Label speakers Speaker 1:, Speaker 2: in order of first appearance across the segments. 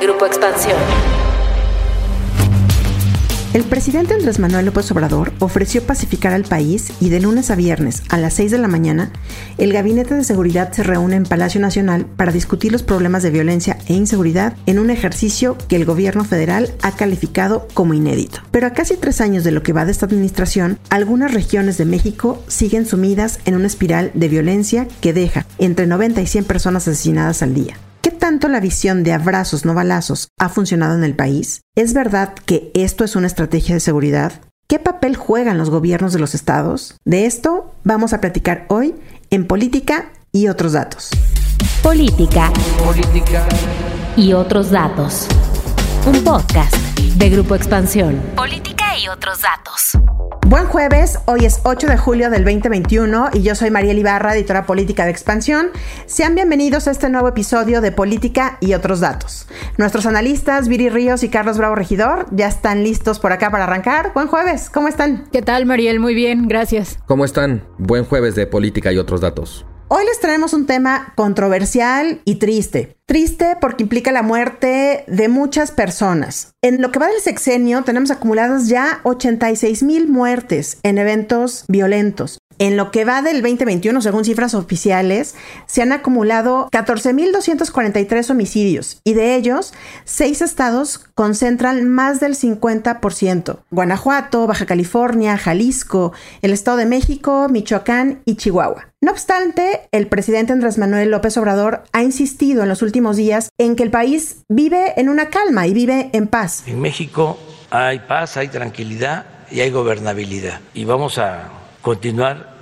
Speaker 1: Grupo Expansión.
Speaker 2: El presidente Andrés Manuel López Obrador ofreció pacificar al país y de lunes a viernes a las 6 de la mañana, el Gabinete de Seguridad se reúne en Palacio Nacional para discutir los problemas de violencia e inseguridad en un ejercicio que el gobierno federal ha calificado como inédito. Pero a casi tres años de lo que va de esta administración, algunas regiones de México siguen sumidas en una espiral de violencia que deja entre 90 y 100 personas asesinadas al día. ¿Qué tanto la visión de abrazos no balazos ha funcionado en el país? ¿Es verdad que esto es una estrategia de seguridad? ¿Qué papel juegan los gobiernos de los estados? De esto vamos a platicar hoy en Política y otros datos.
Speaker 1: Política. Política. Y otros datos. Un podcast de Grupo Expansión. Política y otros datos.
Speaker 2: Buen jueves, hoy es 8 de julio del 2021 y yo soy María Ibarra, editora política de Expansión. Sean bienvenidos a este nuevo episodio de Política y otros datos. Nuestros analistas Viri Ríos y Carlos Bravo Regidor ya están listos por acá para arrancar. Buen jueves, ¿cómo están?
Speaker 3: ¿Qué tal, Mariel? Muy bien, gracias.
Speaker 4: ¿Cómo están? Buen jueves de Política y otros datos.
Speaker 2: Hoy les traemos un tema controversial y triste. Triste porque implica la muerte de muchas personas. En lo que va del sexenio tenemos acumuladas ya 86 mil muertes en eventos violentos. En lo que va del 2021, según cifras oficiales, se han acumulado 14.243 homicidios y de ellos, seis estados concentran más del 50%. Guanajuato, Baja California, Jalisco, el Estado de México, Michoacán y Chihuahua. No obstante, el presidente Andrés Manuel López Obrador ha insistido en los últimos días en que el país vive en una calma y vive en paz.
Speaker 5: En México hay paz, hay tranquilidad y hay gobernabilidad. Y vamos a continuar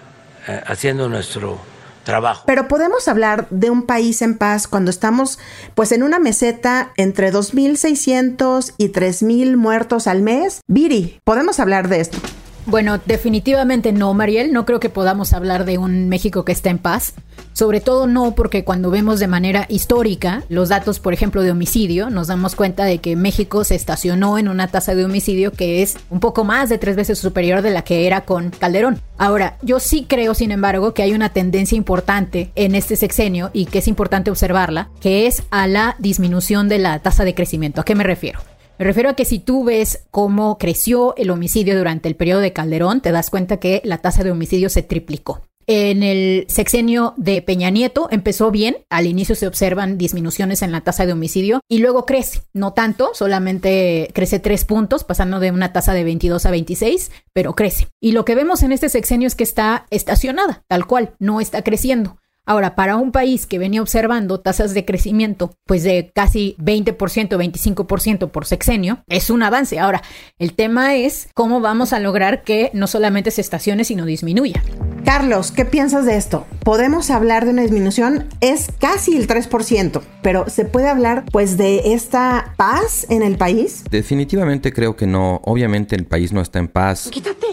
Speaker 5: eh, haciendo nuestro trabajo.
Speaker 2: Pero podemos hablar de un país en paz cuando estamos pues en una meseta entre 2.600 y 3.000 muertos al mes. Viri, podemos hablar de esto.
Speaker 3: Bueno, definitivamente no, Mariel. No creo que podamos hablar de un México que está en paz. Sobre todo no porque cuando vemos de manera histórica los datos, por ejemplo, de homicidio, nos damos cuenta de que México se estacionó en una tasa de homicidio que es un poco más de tres veces superior de la que era con Calderón. Ahora, yo sí creo, sin embargo, que hay una tendencia importante en este sexenio y que es importante observarla, que es a la disminución de la tasa de crecimiento. ¿A qué me refiero? Me refiero a que si tú ves cómo creció el homicidio durante el periodo de Calderón, te das cuenta que la tasa de homicidio se triplicó. En el sexenio de Peña Nieto empezó bien, al inicio se observan disminuciones en la tasa de homicidio y luego crece, no tanto, solamente crece tres puntos, pasando de una tasa de 22 a 26, pero crece. Y lo que vemos en este sexenio es que está estacionada, tal cual, no está creciendo. Ahora, para un país que venía observando tasas de crecimiento, pues de casi 20%, 25% por sexenio, es un avance. Ahora, el tema es cómo vamos a lograr que no solamente se estacione, sino disminuya.
Speaker 2: Carlos, ¿qué piensas de esto? Podemos hablar de una disminución, es casi el 3%, pero ¿se puede hablar pues de esta paz en el país?
Speaker 4: Definitivamente creo que no. Obviamente el país no está en paz.
Speaker 2: Quítate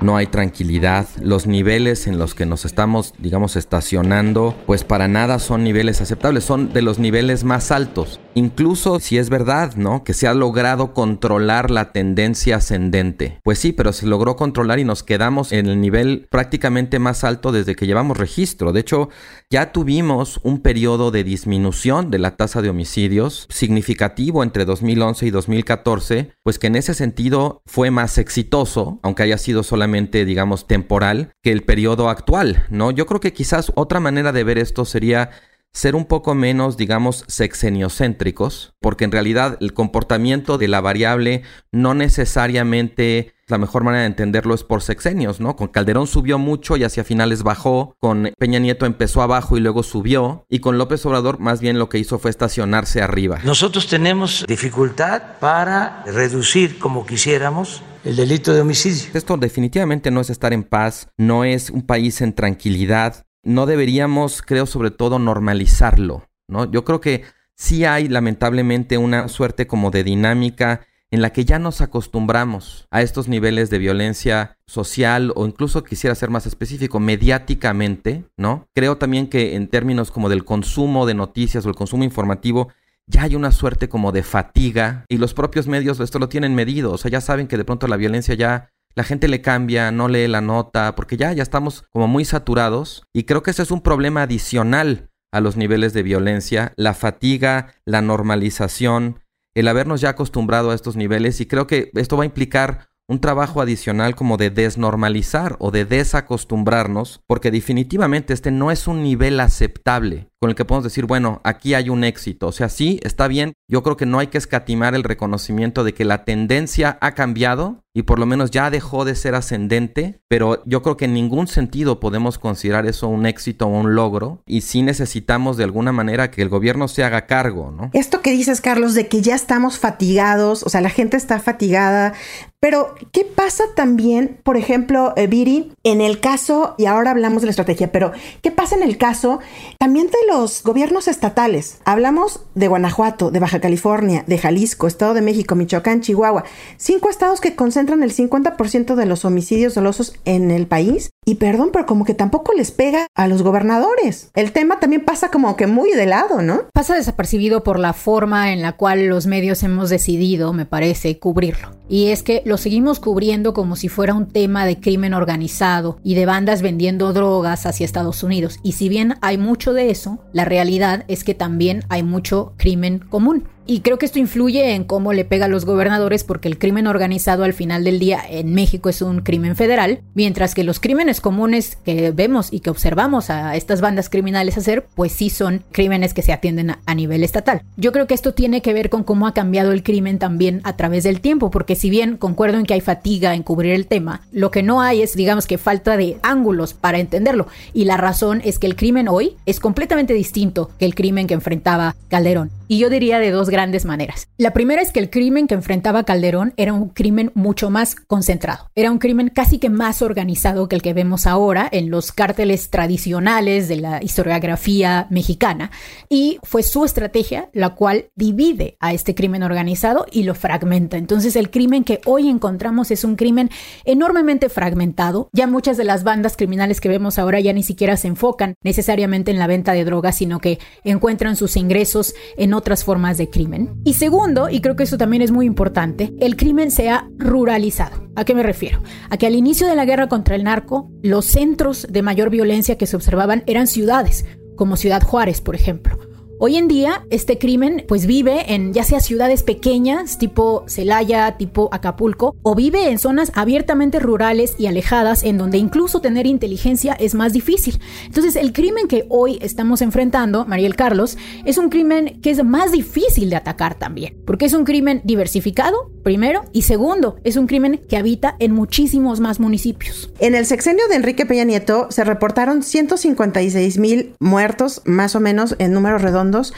Speaker 4: no hay tranquilidad, los niveles en los que nos estamos, digamos, estacionando, pues para nada son niveles aceptables, son de los niveles más altos. Incluso si es verdad, ¿no? Que se ha logrado controlar la tendencia ascendente. Pues sí, pero se logró controlar y nos quedamos en el nivel prácticamente más alto desde que llevamos registro. De hecho, ya tuvimos un periodo de disminución de la tasa de homicidios significativo entre 2011 y 2014, pues que en ese sentido fue más exitoso, aunque haya sido solamente digamos, temporal que el periodo actual, ¿no? Yo creo que quizás otra manera de ver esto sería ser un poco menos, digamos, sexeniocéntricos, porque en realidad el comportamiento de la variable no necesariamente la mejor manera de entenderlo es por sexenios, ¿no? Con Calderón subió mucho y hacia finales bajó, con Peña Nieto empezó abajo y luego subió, y con López Obrador más bien lo que hizo fue estacionarse arriba.
Speaker 5: Nosotros tenemos dificultad para reducir como quisiéramos el delito de homicidio.
Speaker 4: Esto definitivamente no es estar en paz, no es un país en tranquilidad, no deberíamos, creo, sobre todo normalizarlo, ¿no? Yo creo que sí hay lamentablemente una suerte como de dinámica en la que ya nos acostumbramos a estos niveles de violencia social o incluso quisiera ser más específico, mediáticamente, ¿no? Creo también que en términos como del consumo de noticias o el consumo informativo, ya hay una suerte como de fatiga y los propios medios esto lo tienen medido, o sea, ya saben que de pronto la violencia ya la gente le cambia, no lee la nota, porque ya, ya estamos como muy saturados y creo que ese es un problema adicional a los niveles de violencia, la fatiga, la normalización, el habernos ya acostumbrado a estos niveles y creo que esto va a implicar un trabajo adicional como de desnormalizar o de desacostumbrarnos, porque definitivamente este no es un nivel aceptable con el que podemos decir, bueno, aquí hay un éxito. O sea, sí, está bien. Yo creo que no hay que escatimar el reconocimiento de que la tendencia ha cambiado y por lo menos ya dejó de ser ascendente, pero yo creo que en ningún sentido podemos considerar eso un éxito o un logro y sí necesitamos de alguna manera que el gobierno se haga cargo, ¿no?
Speaker 2: Esto que dices, Carlos, de que ya estamos fatigados, o sea, la gente está fatigada, pero ¿qué pasa también, por ejemplo, eh, Viri, en el caso, y ahora hablamos de la estrategia, pero ¿qué pasa en el caso también de los gobiernos estatales? Hablamos de Guanajuato, de Baja California, de Jalisco, Estado de México, Michoacán, Chihuahua, cinco estados que concentran el 50% de los homicidios dolosos en el país. Y perdón, pero como que tampoco les pega a los gobernadores. El tema también pasa como que muy de lado, ¿no?
Speaker 3: Pasa desapercibido por la forma en la cual los medios hemos decidido, me parece, cubrirlo. Y es que lo seguimos cubriendo como si fuera un tema de crimen organizado y de bandas vendiendo drogas hacia Estados Unidos. Y si bien hay mucho de eso, la realidad es que también hay mucho crimen común. Y creo que esto influye en cómo le pega a los gobernadores porque el crimen organizado al final del día en México es un crimen federal, mientras que los crímenes comunes que vemos y que observamos a estas bandas criminales hacer, pues sí son crímenes que se atienden a, nivel estatal. Yo creo que esto tiene que ver con cómo ha cambiado el crimen también a través del tiempo, porque si bien concuerdo en que hay fatiga en cubrir el tema, lo que no hay es, digamos que falta de ángulos para entenderlo. Y la razón es que el crimen hoy es completamente distinto que el crimen que enfrentaba Calderón. Y yo diría de dos grandes maneras. La primera es que el crimen que enfrentaba Calderón era un crimen mucho más concentrado. Era un crimen casi que más organizado que el que vemos ahora en los cárteles tradicionales de la historiografía mexicana. Y fue su estrategia la cual divide a este crimen organizado y lo fragmenta. Entonces el crimen que hoy encontramos es un crimen enormemente fragmentado. Ya muchas de las bandas criminales que vemos ahora ya ni siquiera se enfocan necesariamente en la venta de drogas, sino que encuentran sus ingresos en otras formas de crimen. Y segundo, y creo que eso también es muy importante, el crimen se ha ruralizado. ¿A qué me refiero? A que al inicio de la guerra contra el narco, los centros de mayor violencia que se observaban eran ciudades, como Ciudad Juárez, por ejemplo Hoy en día, este crimen pues vive en ya sea ciudades pequeñas, tipo Celaya, tipo Acapulco, o vive en zonas abiertamente rurales y alejadas en donde incluso tener inteligencia es más difícil. Entonces, el crimen que hoy estamos enfrentando, Mariel Carlos, es un crimen que es más difícil de atacar también, porque es un crimen diversificado, primero, y segundo, es un crimen que habita en muchísimos más municipios.
Speaker 2: En el sexenio de Enrique Peña Nieto se reportaron 156 mil muertos, más o menos en números redondos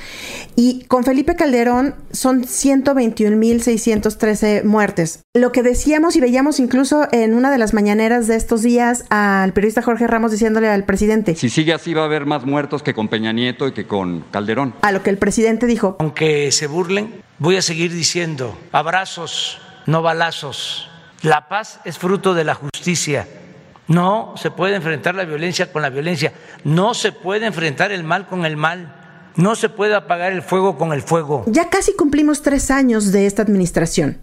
Speaker 2: y con Felipe Calderón son 121.613 muertes. Lo que decíamos y veíamos incluso en una de las mañaneras de estos días al periodista Jorge Ramos diciéndole al presidente.
Speaker 6: Si sigue así va a haber más muertos que con Peña Nieto y que con Calderón.
Speaker 2: A lo que el presidente dijo.
Speaker 5: Aunque se burlen, voy a seguir diciendo abrazos, no balazos. La paz es fruto de la justicia. No se puede enfrentar la violencia con la violencia. No se puede enfrentar el mal con el mal. No se puede apagar el fuego con el fuego.
Speaker 2: Ya casi cumplimos tres años de esta administración.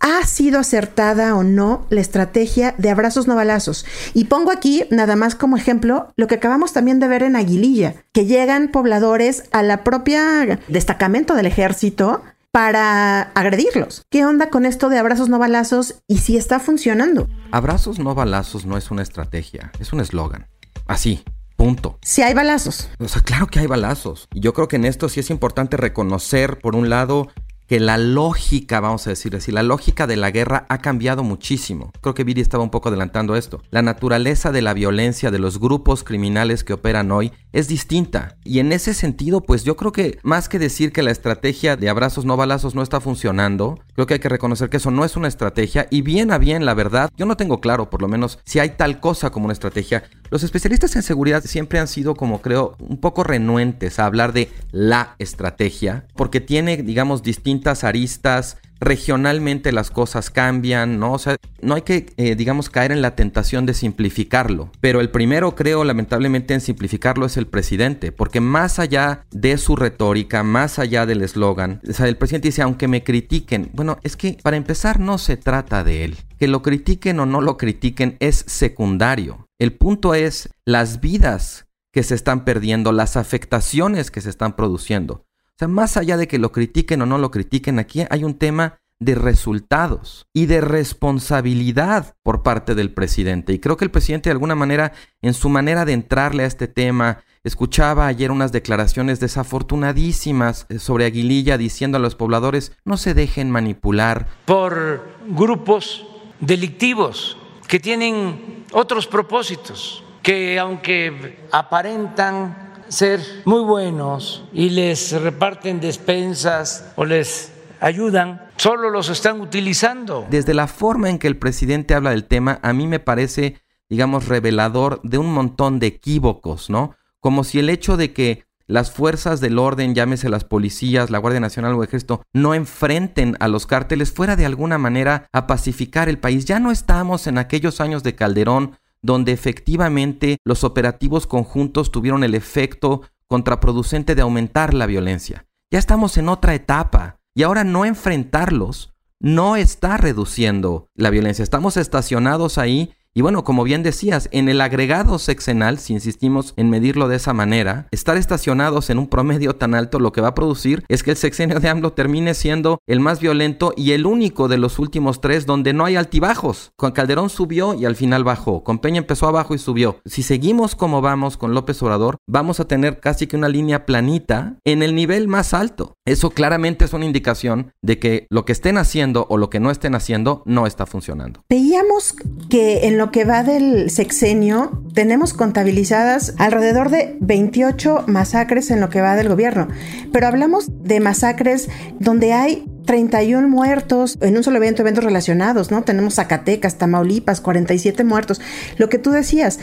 Speaker 2: ¿Ha sido acertada o no la estrategia de abrazos no balazos? Y pongo aquí, nada más como ejemplo, lo que acabamos también de ver en Aguililla, que llegan pobladores a la propia destacamento del ejército para agredirlos. ¿Qué onda con esto de abrazos no balazos y si está funcionando?
Speaker 4: Abrazos no balazos no es una estrategia, es un eslogan. Así, Punto.
Speaker 2: Si hay balazos.
Speaker 4: O sea, claro que hay balazos. Y yo creo que en esto sí es importante reconocer, por un lado, que la lógica, vamos a decir así, la lógica de la guerra ha cambiado muchísimo. Creo que Viri estaba un poco adelantando esto. La naturaleza de la violencia de los grupos criminales que operan hoy es distinta. Y en ese sentido, pues yo creo que más que decir que la estrategia de abrazos no balazos no está funcionando, creo que hay que reconocer que eso no es una estrategia. Y bien a bien, la verdad, yo no tengo claro, por lo menos, si hay tal cosa como una estrategia. Los especialistas en seguridad siempre han sido, como creo, un poco renuentes a hablar de la estrategia, porque tiene, digamos, distintas aristas, regionalmente las cosas cambian, ¿no? O sea, no hay que, eh, digamos, caer en la tentación de simplificarlo. Pero el primero, creo, lamentablemente, en simplificarlo es el presidente, porque más allá de su retórica, más allá del eslogan, el presidente dice, aunque me critiquen, bueno, es que para empezar no se trata de él. Que lo critiquen o no lo critiquen es secundario. El punto es las vidas que se están perdiendo, las afectaciones que se están produciendo. O sea, más allá de que lo critiquen o no lo critiquen, aquí hay un tema de resultados y de responsabilidad por parte del presidente. Y creo que el presidente de alguna manera, en su manera de entrarle a este tema, escuchaba ayer unas declaraciones desafortunadísimas eh, sobre Aguililla diciendo a los pobladores, no se dejen manipular.
Speaker 5: Por grupos delictivos que tienen otros propósitos, que aunque aparentan ser muy buenos y les reparten despensas o les ayudan, solo los están utilizando.
Speaker 4: Desde la forma en que el presidente habla del tema, a mí me parece, digamos, revelador de un montón de equívocos, ¿no? Como si el hecho de que las fuerzas del orden, llámese las policías, la Guardia Nacional o Ejército, no enfrenten a los cárteles fuera de alguna manera a pacificar el país. Ya no estamos en aquellos años de Calderón donde efectivamente los operativos conjuntos tuvieron el efecto contraproducente de aumentar la violencia. Ya estamos en otra etapa. Y ahora no enfrentarlos no está reduciendo la violencia. Estamos estacionados ahí y bueno, como bien decías, en el agregado sexenal, si insistimos en medirlo de esa manera, estar estacionados en un promedio tan alto lo que va a producir es que el sexenio de AMLO termine siendo el más violento y el único de los últimos tres donde no hay altibajos. Con Calderón subió y al final bajó. Con Peña empezó abajo y subió. Si seguimos como vamos con López Obrador, vamos a tener casi que una línea planita en el nivel más alto. Eso claramente es una indicación de que lo que estén haciendo o lo que no estén haciendo no está funcionando.
Speaker 2: Veíamos que en lo que va del sexenio, tenemos contabilizadas alrededor de 28 masacres en lo que va del gobierno. Pero hablamos de masacres donde hay 31 muertos en un solo evento, eventos relacionados, ¿no? Tenemos Zacatecas, Tamaulipas, 47 muertos. Lo que tú decías,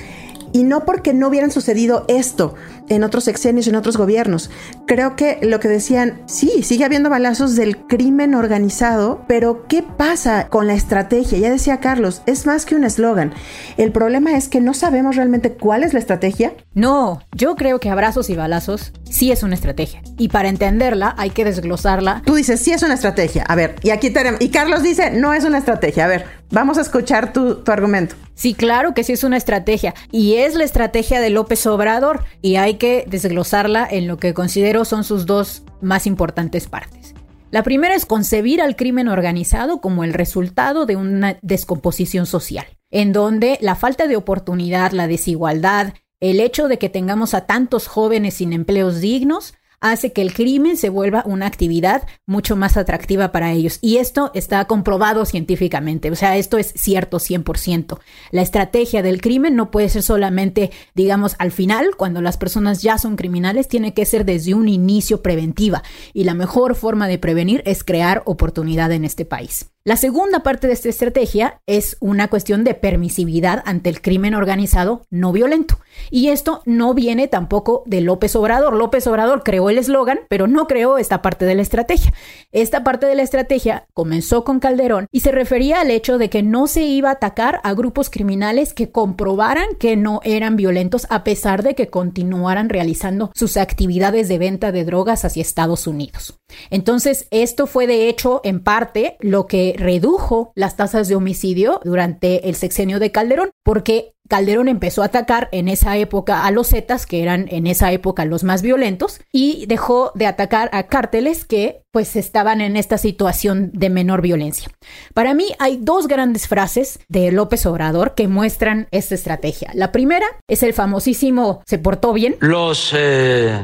Speaker 2: y no porque no hubieran sucedido esto en otros sexenios, en otros gobiernos. Creo que lo que decían, sí, sigue habiendo balazos del crimen organizado, pero ¿qué pasa con la estrategia? Ya decía Carlos, es más que un eslogan. El problema es que no sabemos realmente cuál es la estrategia.
Speaker 3: No, yo creo que abrazos y balazos sí es una estrategia. Y para entenderla hay que desglosarla.
Speaker 2: Tú dices, sí es una estrategia. A ver, y aquí tenemos, y Carlos dice, no es una estrategia. A ver, vamos a escuchar tu, tu argumento.
Speaker 3: Sí, claro que sí es una estrategia. Y es la estrategia de López Obrador. Y hay que desglosarla en lo que considero son sus dos más importantes partes. La primera es concebir al crimen organizado como el resultado de una descomposición social, en donde la falta de oportunidad, la desigualdad, el hecho de que tengamos a tantos jóvenes sin empleos dignos, hace que el crimen se vuelva una actividad mucho más atractiva para ellos. Y esto está comprobado científicamente, o sea, esto es cierto 100%. La estrategia del crimen no puede ser solamente, digamos, al final, cuando las personas ya son criminales, tiene que ser desde un inicio preventiva. Y la mejor forma de prevenir es crear oportunidad en este país. La segunda parte de esta estrategia es una cuestión de permisividad ante el crimen organizado no violento. Y esto no viene tampoco de López Obrador. López Obrador creó el eslogan, pero no creó esta parte de la estrategia. Esta parte de la estrategia comenzó con Calderón y se refería al hecho de que no se iba a atacar a grupos criminales que comprobaran que no eran violentos a pesar de que continuaran realizando sus actividades de venta de drogas hacia Estados Unidos. Entonces, esto fue de hecho en parte lo que redujo las tasas de homicidio durante el sexenio de Calderón, porque Calderón empezó a atacar en esa época a los Zetas, que eran en esa época los más violentos, y dejó de atacar a cárteles que pues estaban en esta situación de menor violencia. Para mí hay dos grandes frases de López Obrador que muestran esta estrategia. La primera es el famosísimo se portó bien.
Speaker 5: Los eh,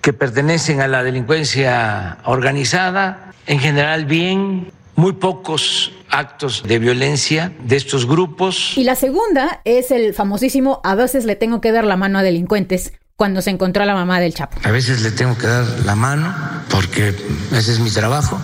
Speaker 5: que pertenecen a la delincuencia organizada, en general bien, muy pocos actos de violencia de estos grupos.
Speaker 3: Y la segunda es el famosísimo a veces le tengo que dar la mano a delincuentes cuando se encontró a la mamá del Chapo.
Speaker 5: A veces le tengo que dar la mano porque ese es mi trabajo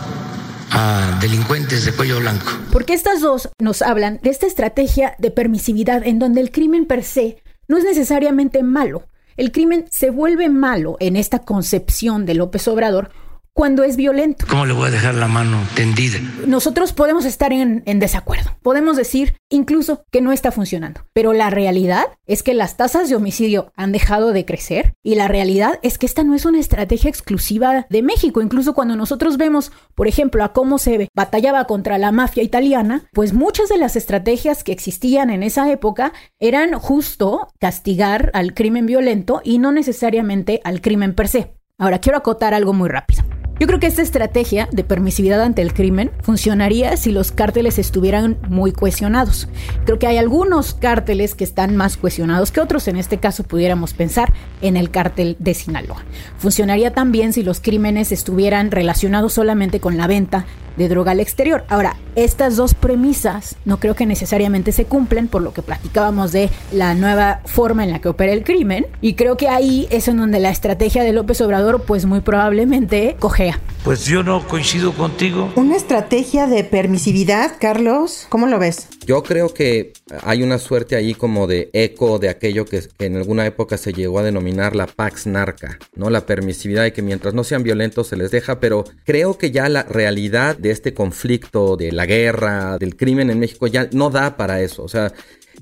Speaker 5: a delincuentes de cuello blanco.
Speaker 3: Porque estas dos nos hablan de esta estrategia de permisividad en donde el crimen per se no es necesariamente malo. El crimen se vuelve malo en esta concepción de López Obrador cuando es violento.
Speaker 5: ¿Cómo le voy a dejar la mano tendida?
Speaker 3: Nosotros podemos estar en, en, desacuerdo. Podemos decir incluso que no está funcionando. Pero la realidad es que las tasas de homicidio han dejado de crecer y la realidad es que esta no es una estrategia exclusiva de México. Incluso cuando nosotros vemos, por ejemplo, a cómo se batallaba contra la mafia italiana, pues muchas de las estrategias que existían en esa época eran justo castigar al crimen violento y no necesariamente al crimen per se. Ahora, quiero acotar algo muy rápido. Yo creo que esta estrategia de permisividad ante el crimen funcionaría si los cárteles estuvieran muy cuestionados. Creo que hay algunos cárteles que están más cuestionados que otros. En este caso pudiéramos pensar en el cártel de Sinaloa. Funcionaría también si los crímenes estuvieran relacionados solamente con la venta de droga al exterior. Ahora, estas dos premisas no creo que necesariamente se cumplen por lo que platicábamos de la nueva forma en la que opera el crimen y creo que ahí es en donde la estrategia de López Obrador pues muy probablemente cojea.
Speaker 5: Pues yo no coincido contigo.
Speaker 2: Una estrategia de permisividad, Carlos, ¿cómo lo ves?
Speaker 4: Yo creo que hay una suerte ahí como de eco de aquello que, que, en alguna época se llegó a denominar la pax narca, ¿no? La permisividad de que mientras no sean violentos se les deja, pero creo que ya la realidad de este conflicto, de la guerra, del crimen en México ya no da para eso. O sea,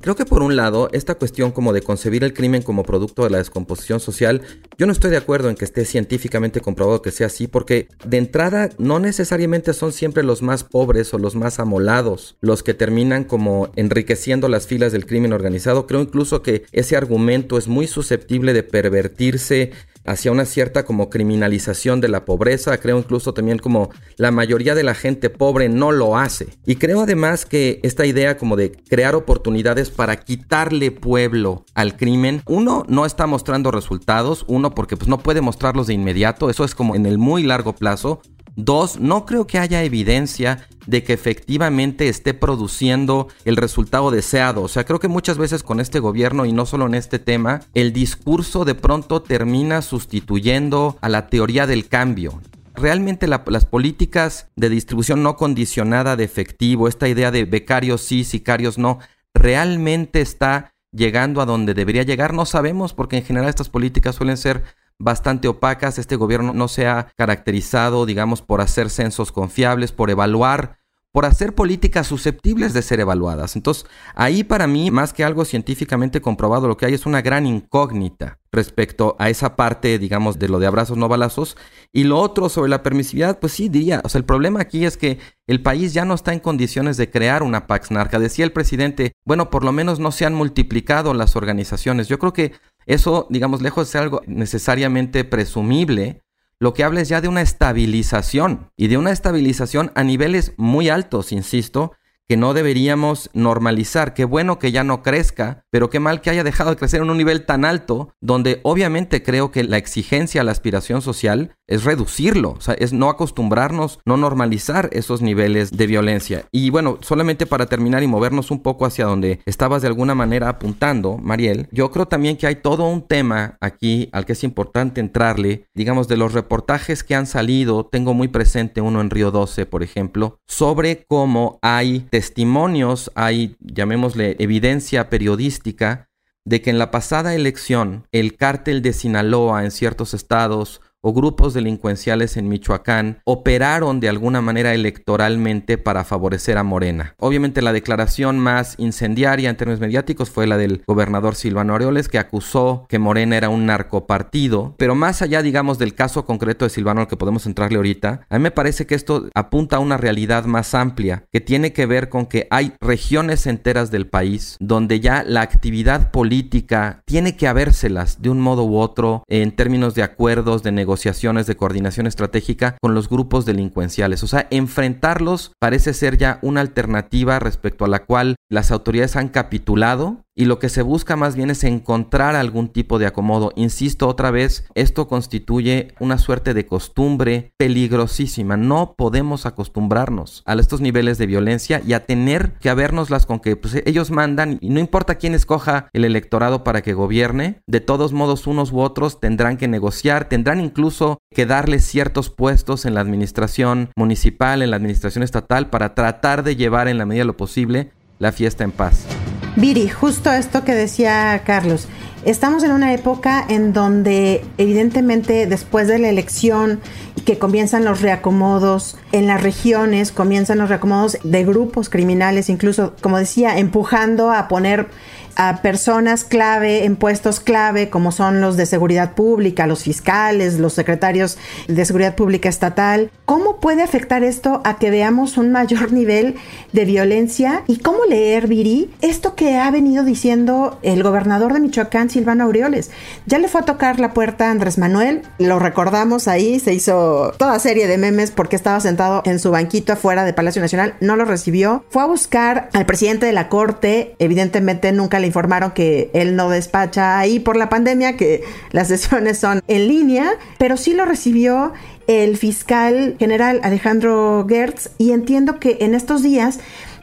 Speaker 4: Creo que por un lado, esta cuestión como de concebir el crimen como producto de la descomposición social, yo no estoy de acuerdo en que esté científicamente comprobado que sea así, porque de entrada no necesariamente son siempre los más pobres o los más amolados los que terminan como enriqueciendo las filas del crimen organizado. Creo incluso que ese argumento es muy susceptible de pervertirse hacia una cierta como criminalización de la pobreza. Creo incluso también como la mayoría de la gente pobre no lo hace. Y creo además que esta idea como de crear oportunidades para quitarle pueblo al crimen, uno no está mostrando resultados, uno porque pues no puede mostrarlos de inmediato, eso es como en el muy largo plazo. Dos, no creo que haya evidencia de que efectivamente esté produciendo el resultado deseado. O sea, creo que muchas veces con este gobierno y no solo en este tema, el discurso de pronto termina sustituyendo a la teoría del cambio. Realmente las políticas de distribución no condicionada de efectivo, esta idea de becarios sí, sicarios no, realmente está llegando a donde debería llegar. No sabemos porque en general estas políticas suelen ser bastante opacas. Este gobierno no se ha caracterizado, digamos, por hacer censos confiables, por evaluar, por hacer políticas susceptibles de ser evaluadas. Entonces, ahí para mí, más que algo científicamente comprobado, lo que hay es una gran incógnita respecto a esa parte, digamos, de lo de abrazos no balazos. Y lo otro sobre la permisividad, pues sí diría, o sea, el problema aquí es que el país ya no está en condiciones de crear una Pax Narca. Decía el presidente, bueno, por lo menos no se han multiplicado las organizaciones. Yo creo que eso, digamos, lejos de ser algo necesariamente presumible, lo que habla es ya de una estabilización y de una estabilización a niveles muy altos, insisto, que no deberíamos normalizar. Qué bueno que ya no crezca, pero qué mal que haya dejado de crecer en un nivel tan alto, donde obviamente creo que la exigencia la aspiración social es reducirlo, o sea, es no acostumbrarnos, no normalizar esos niveles de violencia. Y bueno, solamente para terminar y movernos un poco hacia donde estabas de alguna manera apuntando, Mariel, yo creo también que hay todo un tema aquí al que es importante entrarle, digamos, de los reportajes que han salido, tengo muy presente uno en Río 12, por ejemplo, sobre cómo hay testimonios, hay, llamémosle, evidencia periodística de que en la pasada elección el cártel de Sinaloa en ciertos estados o grupos delincuenciales en Michoacán operaron de alguna manera electoralmente para favorecer a Morena. Obviamente la declaración más incendiaria en términos mediáticos fue la del gobernador Silvano Aureoles que acusó que Morena era un narcopartido, pero más allá digamos del caso concreto de Silvano al que podemos entrarle ahorita, a mí me parece que esto apunta a una realidad más amplia que tiene que ver con que hay regiones enteras del país donde ya la actividad política tiene que habérselas de un modo u otro en términos de acuerdos, de negociaciones negociaciones de coordinación estratégica con los grupos delincuenciales. O sea, enfrentarlos parece ser ya una alternativa respecto a la cual las autoridades han capitulado y lo que se busca más bien es encontrar algún tipo de acomodo. Insisto otra vez, esto constituye una suerte de costumbre peligrosísima. No podemos acostumbrarnos a estos niveles de violencia y a tener que habernoslas con que pues, ellos mandan y no importa quién escoja el electorado para que gobierne, de todos modos unos u otros tendrán que negociar, tendrán incluso que darle ciertos puestos en la administración municipal, en la administración estatal para tratar de llevar en la medida de lo posible la fiesta en paz.
Speaker 2: Viri, justo esto que decía Carlos, Estamos en una época en donde evidentemente después de la elección que comienzan los reacomodos en las regiones, comienzan los reacomodos de grupos criminales, incluso, como decía, empujando a poner a personas clave en puestos clave como son los de seguridad pública, los fiscales, los secretarios de seguridad pública estatal. ¿Cómo puede afectar esto a que veamos un mayor nivel de violencia? ¿Y cómo leer, Viri, esto que ha venido diciendo el gobernador de Michoacán, Silvano Aureoles? Ya le fue a tocar la puerta a Andrés Manuel, lo recordamos ahí, se hizo toda serie de memes porque estaba sentado en su banquito afuera de Palacio Nacional, no lo recibió, fue a buscar al presidente de la Corte, evidentemente nunca le informaron que él no despacha ahí por la pandemia, que las sesiones son en línea, pero sí lo recibió el fiscal general Alejandro Gertz y entiendo que en estos días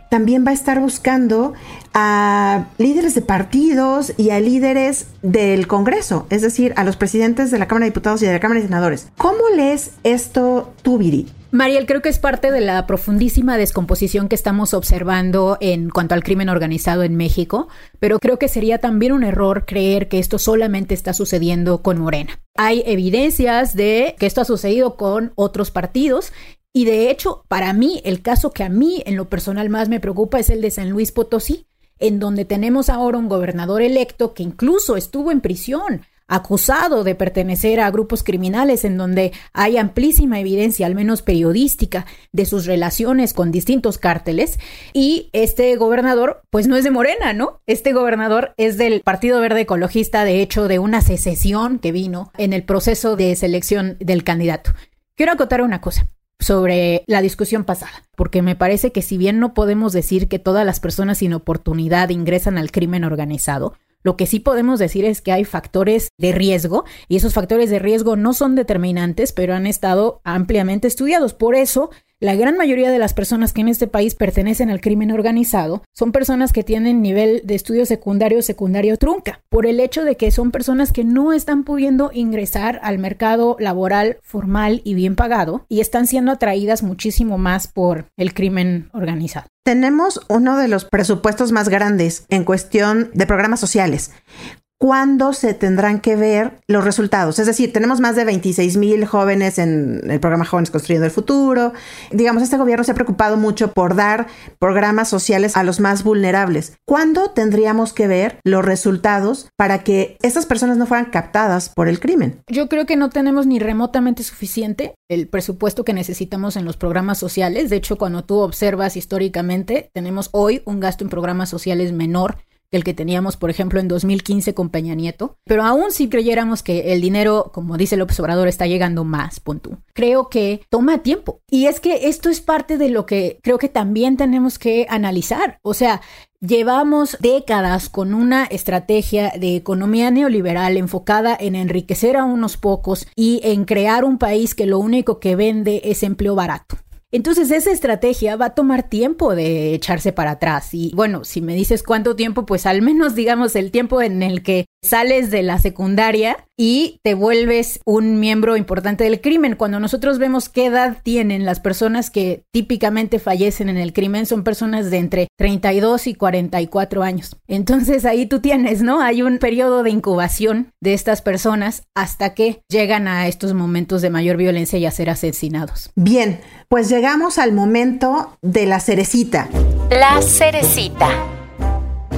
Speaker 2: también va a estar buscando a líderes de partidos y a líderes del Congreso, es decir, a los presidentes de la Cámara de Diputados y de la Cámara de Senadores. ¿Cómo lees esto tú, Viri?
Speaker 3: Mariel, creo que es parte de la profundísima descomposición que estamos observando en cuanto al crimen organizado en México, pero creo que sería también un error creer que esto solamente está sucediendo con Morena. Hay evidencias de que esto ha sucedido con otros partidos y de hecho, para mí, el caso que a mí en lo personal más me preocupa es el de San Luis Potosí, en donde tenemos ahora un gobernador electo que incluso estuvo en prisión acusado de pertenecer a grupos criminales en donde hay amplísima evidencia, al menos periodística, de sus relaciones con distintos cárteles. Y este gobernador, pues no es de Morena, ¿no? Este gobernador es del Partido Verde Ecologista, de hecho, de una secesión que vino en el proceso de selección del candidato. Quiero acotar una cosa sobre la discusión pasada, porque me parece que si bien no podemos decir que todas las personas sin oportunidad ingresan al crimen organizado, lo que sí podemos decir es que hay factores de riesgo y esos factores de riesgo no son determinantes, pero han estado ampliamente estudiados. Por eso, la gran mayoría de las personas que en este país pertenecen al crimen organizado son personas que tienen nivel de estudio secundario secundario trunca, por el hecho de que son personas que no están pudiendo ingresar al mercado laboral formal y bien pagado y están siendo atraídas muchísimo más por el crimen organizado.
Speaker 2: Tenemos uno de los presupuestos más grandes en cuestión de programas sociales cuándo se tendrán que ver los resultados. Es decir, tenemos más de 26 mil jóvenes en el programa Jóvenes Construyendo el Futuro. Digamos, este gobierno se ha preocupado mucho por dar programas sociales a los más vulnerables. ¿Cuándo tendríamos que ver los resultados para que estas personas no fueran captadas por el crimen?
Speaker 3: Yo creo que no tenemos ni remotamente suficiente el presupuesto que necesitamos en los programas sociales. De hecho, cuando tú observas históricamente, tenemos hoy un gasto en programas sociales menor el que teníamos, por ejemplo, en 2015 con Peña Nieto. Pero aún si creyéramos que el dinero, como dice López Obrador, está llegando más, punto. Creo que toma tiempo. Y es que esto es parte de lo que creo que también tenemos que analizar. O sea, Llevamos décadas con una estrategia de economía neoliberal enfocada en enriquecer a unos pocos y en crear un país que lo único que vende es empleo barato. Entonces esa estrategia va a tomar tiempo de echarse para atrás. Y bueno, si me dices cuánto tiempo, pues al menos digamos el tiempo en el que sales de la secundaria y te vuelves un miembro importante del crimen. Cuando nosotros vemos qué edad tienen las personas que típicamente fallecen en el crimen, son personas de entre 32 y 44 años. Entonces ahí tú tienes, ¿no? Hay un periodo de incubación de estas personas hasta que llegan a estos momentos de mayor violencia y a ser asesinados.
Speaker 2: Bien, pues llegamos al momento de la cerecita.
Speaker 1: La cerecita.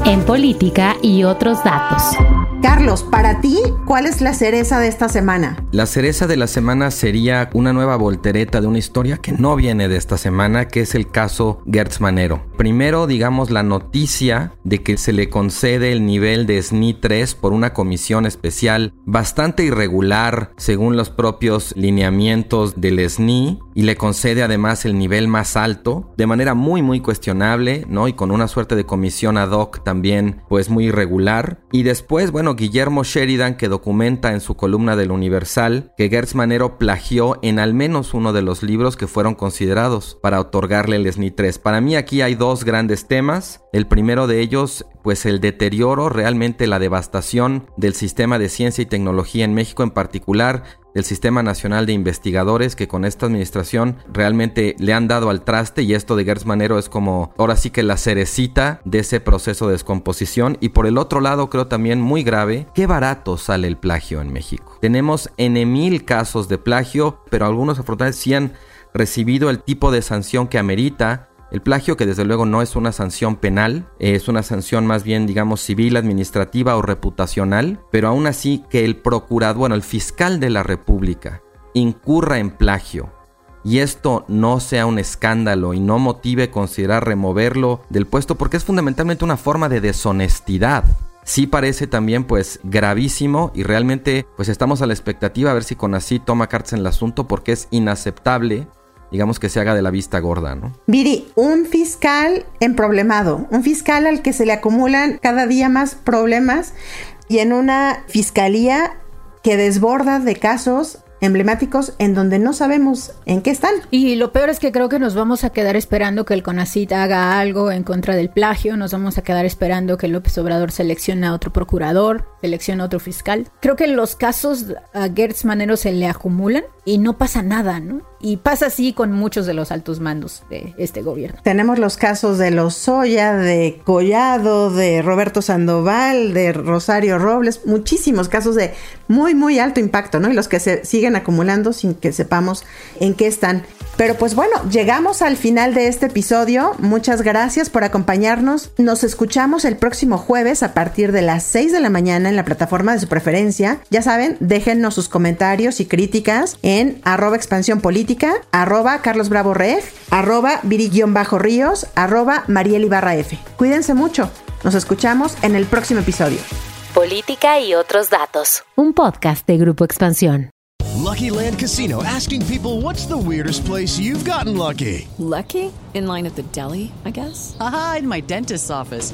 Speaker 1: En política y otros datos.
Speaker 2: Carlos, para ti, ¿cuál es la cereza de esta semana?
Speaker 4: La cereza de la semana sería una nueva voltereta de una historia que no viene de esta semana, que es el caso Gertz Manero. Primero, digamos, la noticia de que se le concede el nivel de SNI 3 por una comisión especial bastante irregular según los propios lineamientos del SNI y le concede además el nivel más alto de manera muy muy cuestionable, ¿no? Y con una suerte de comisión ad hoc también pues muy irregular. Y después, bueno, Guillermo Sheridan que documenta en su columna del Universal que Gertz Manero plagió en al menos uno de los libros que fueron considerados para otorgarle el SNI 3. Para mí aquí hay dos grandes temas. El primero de ellos, pues el deterioro, realmente la devastación del sistema de ciencia y tecnología en México en particular del Sistema Nacional de Investigadores que con esta administración realmente le han dado al traste y esto de Gertz Manero es como ahora sí que la cerecita de ese proceso de descomposición y por el otro lado creo también muy grave, qué barato sale el plagio en México. Tenemos N mil casos de plagio, pero algunos afortunadamente sí han recibido el tipo de sanción que amerita el plagio, que desde luego no es una sanción penal, es una sanción más bien, digamos, civil, administrativa o reputacional, pero aún así que el procurador, bueno, el fiscal de la República incurra en plagio y esto no sea un escándalo y no motive considerar removerlo del puesto porque es fundamentalmente una forma de deshonestidad. Sí parece también pues gravísimo y realmente pues estamos a la expectativa a ver si con así toma cartas en el asunto porque es inaceptable digamos que se haga de la vista gorda, ¿no?
Speaker 2: Viri, un fiscal emproblemado, un fiscal al que se le acumulan cada día más problemas y en una fiscalía que desborda de casos emblemáticos en donde no sabemos en qué están.
Speaker 3: Y lo peor es que creo que nos vamos a quedar esperando que el CONACIT haga algo en contra del plagio, nos vamos a quedar esperando que López Obrador seleccione a otro procurador, seleccione a otro fiscal. Creo que los casos a Gertz Manero se le acumulan y no pasa nada, ¿no? Y pasa así con muchos de los altos mandos de este gobierno.
Speaker 2: Tenemos los casos de los Soya, de Collado, de Roberto Sandoval, de Rosario Robles, muchísimos casos de muy, muy alto impacto, ¿no? Y los que se siguen acumulando sin que sepamos en qué están. Pero pues bueno, llegamos al final de este episodio. Muchas gracias por acompañarnos. Nos escuchamos el próximo jueves a partir de las 6 de la mañana en la plataforma de su preferencia. Ya saben, déjennos sus comentarios y críticas en arroba expansión política, arroba Carlos Bravo Reg, arroba Viri-Ríos, arroba Mariel Ibarra F. Cuídense mucho. Nos escuchamos en el próximo episodio.
Speaker 1: Política y otros datos. Un podcast de Grupo Expansión.
Speaker 7: Lucky Land Casino asking people what's the weirdest place you've gotten lucky.
Speaker 8: Lucky? In line at the deli, I guess.
Speaker 9: Aha, in my dentist's office.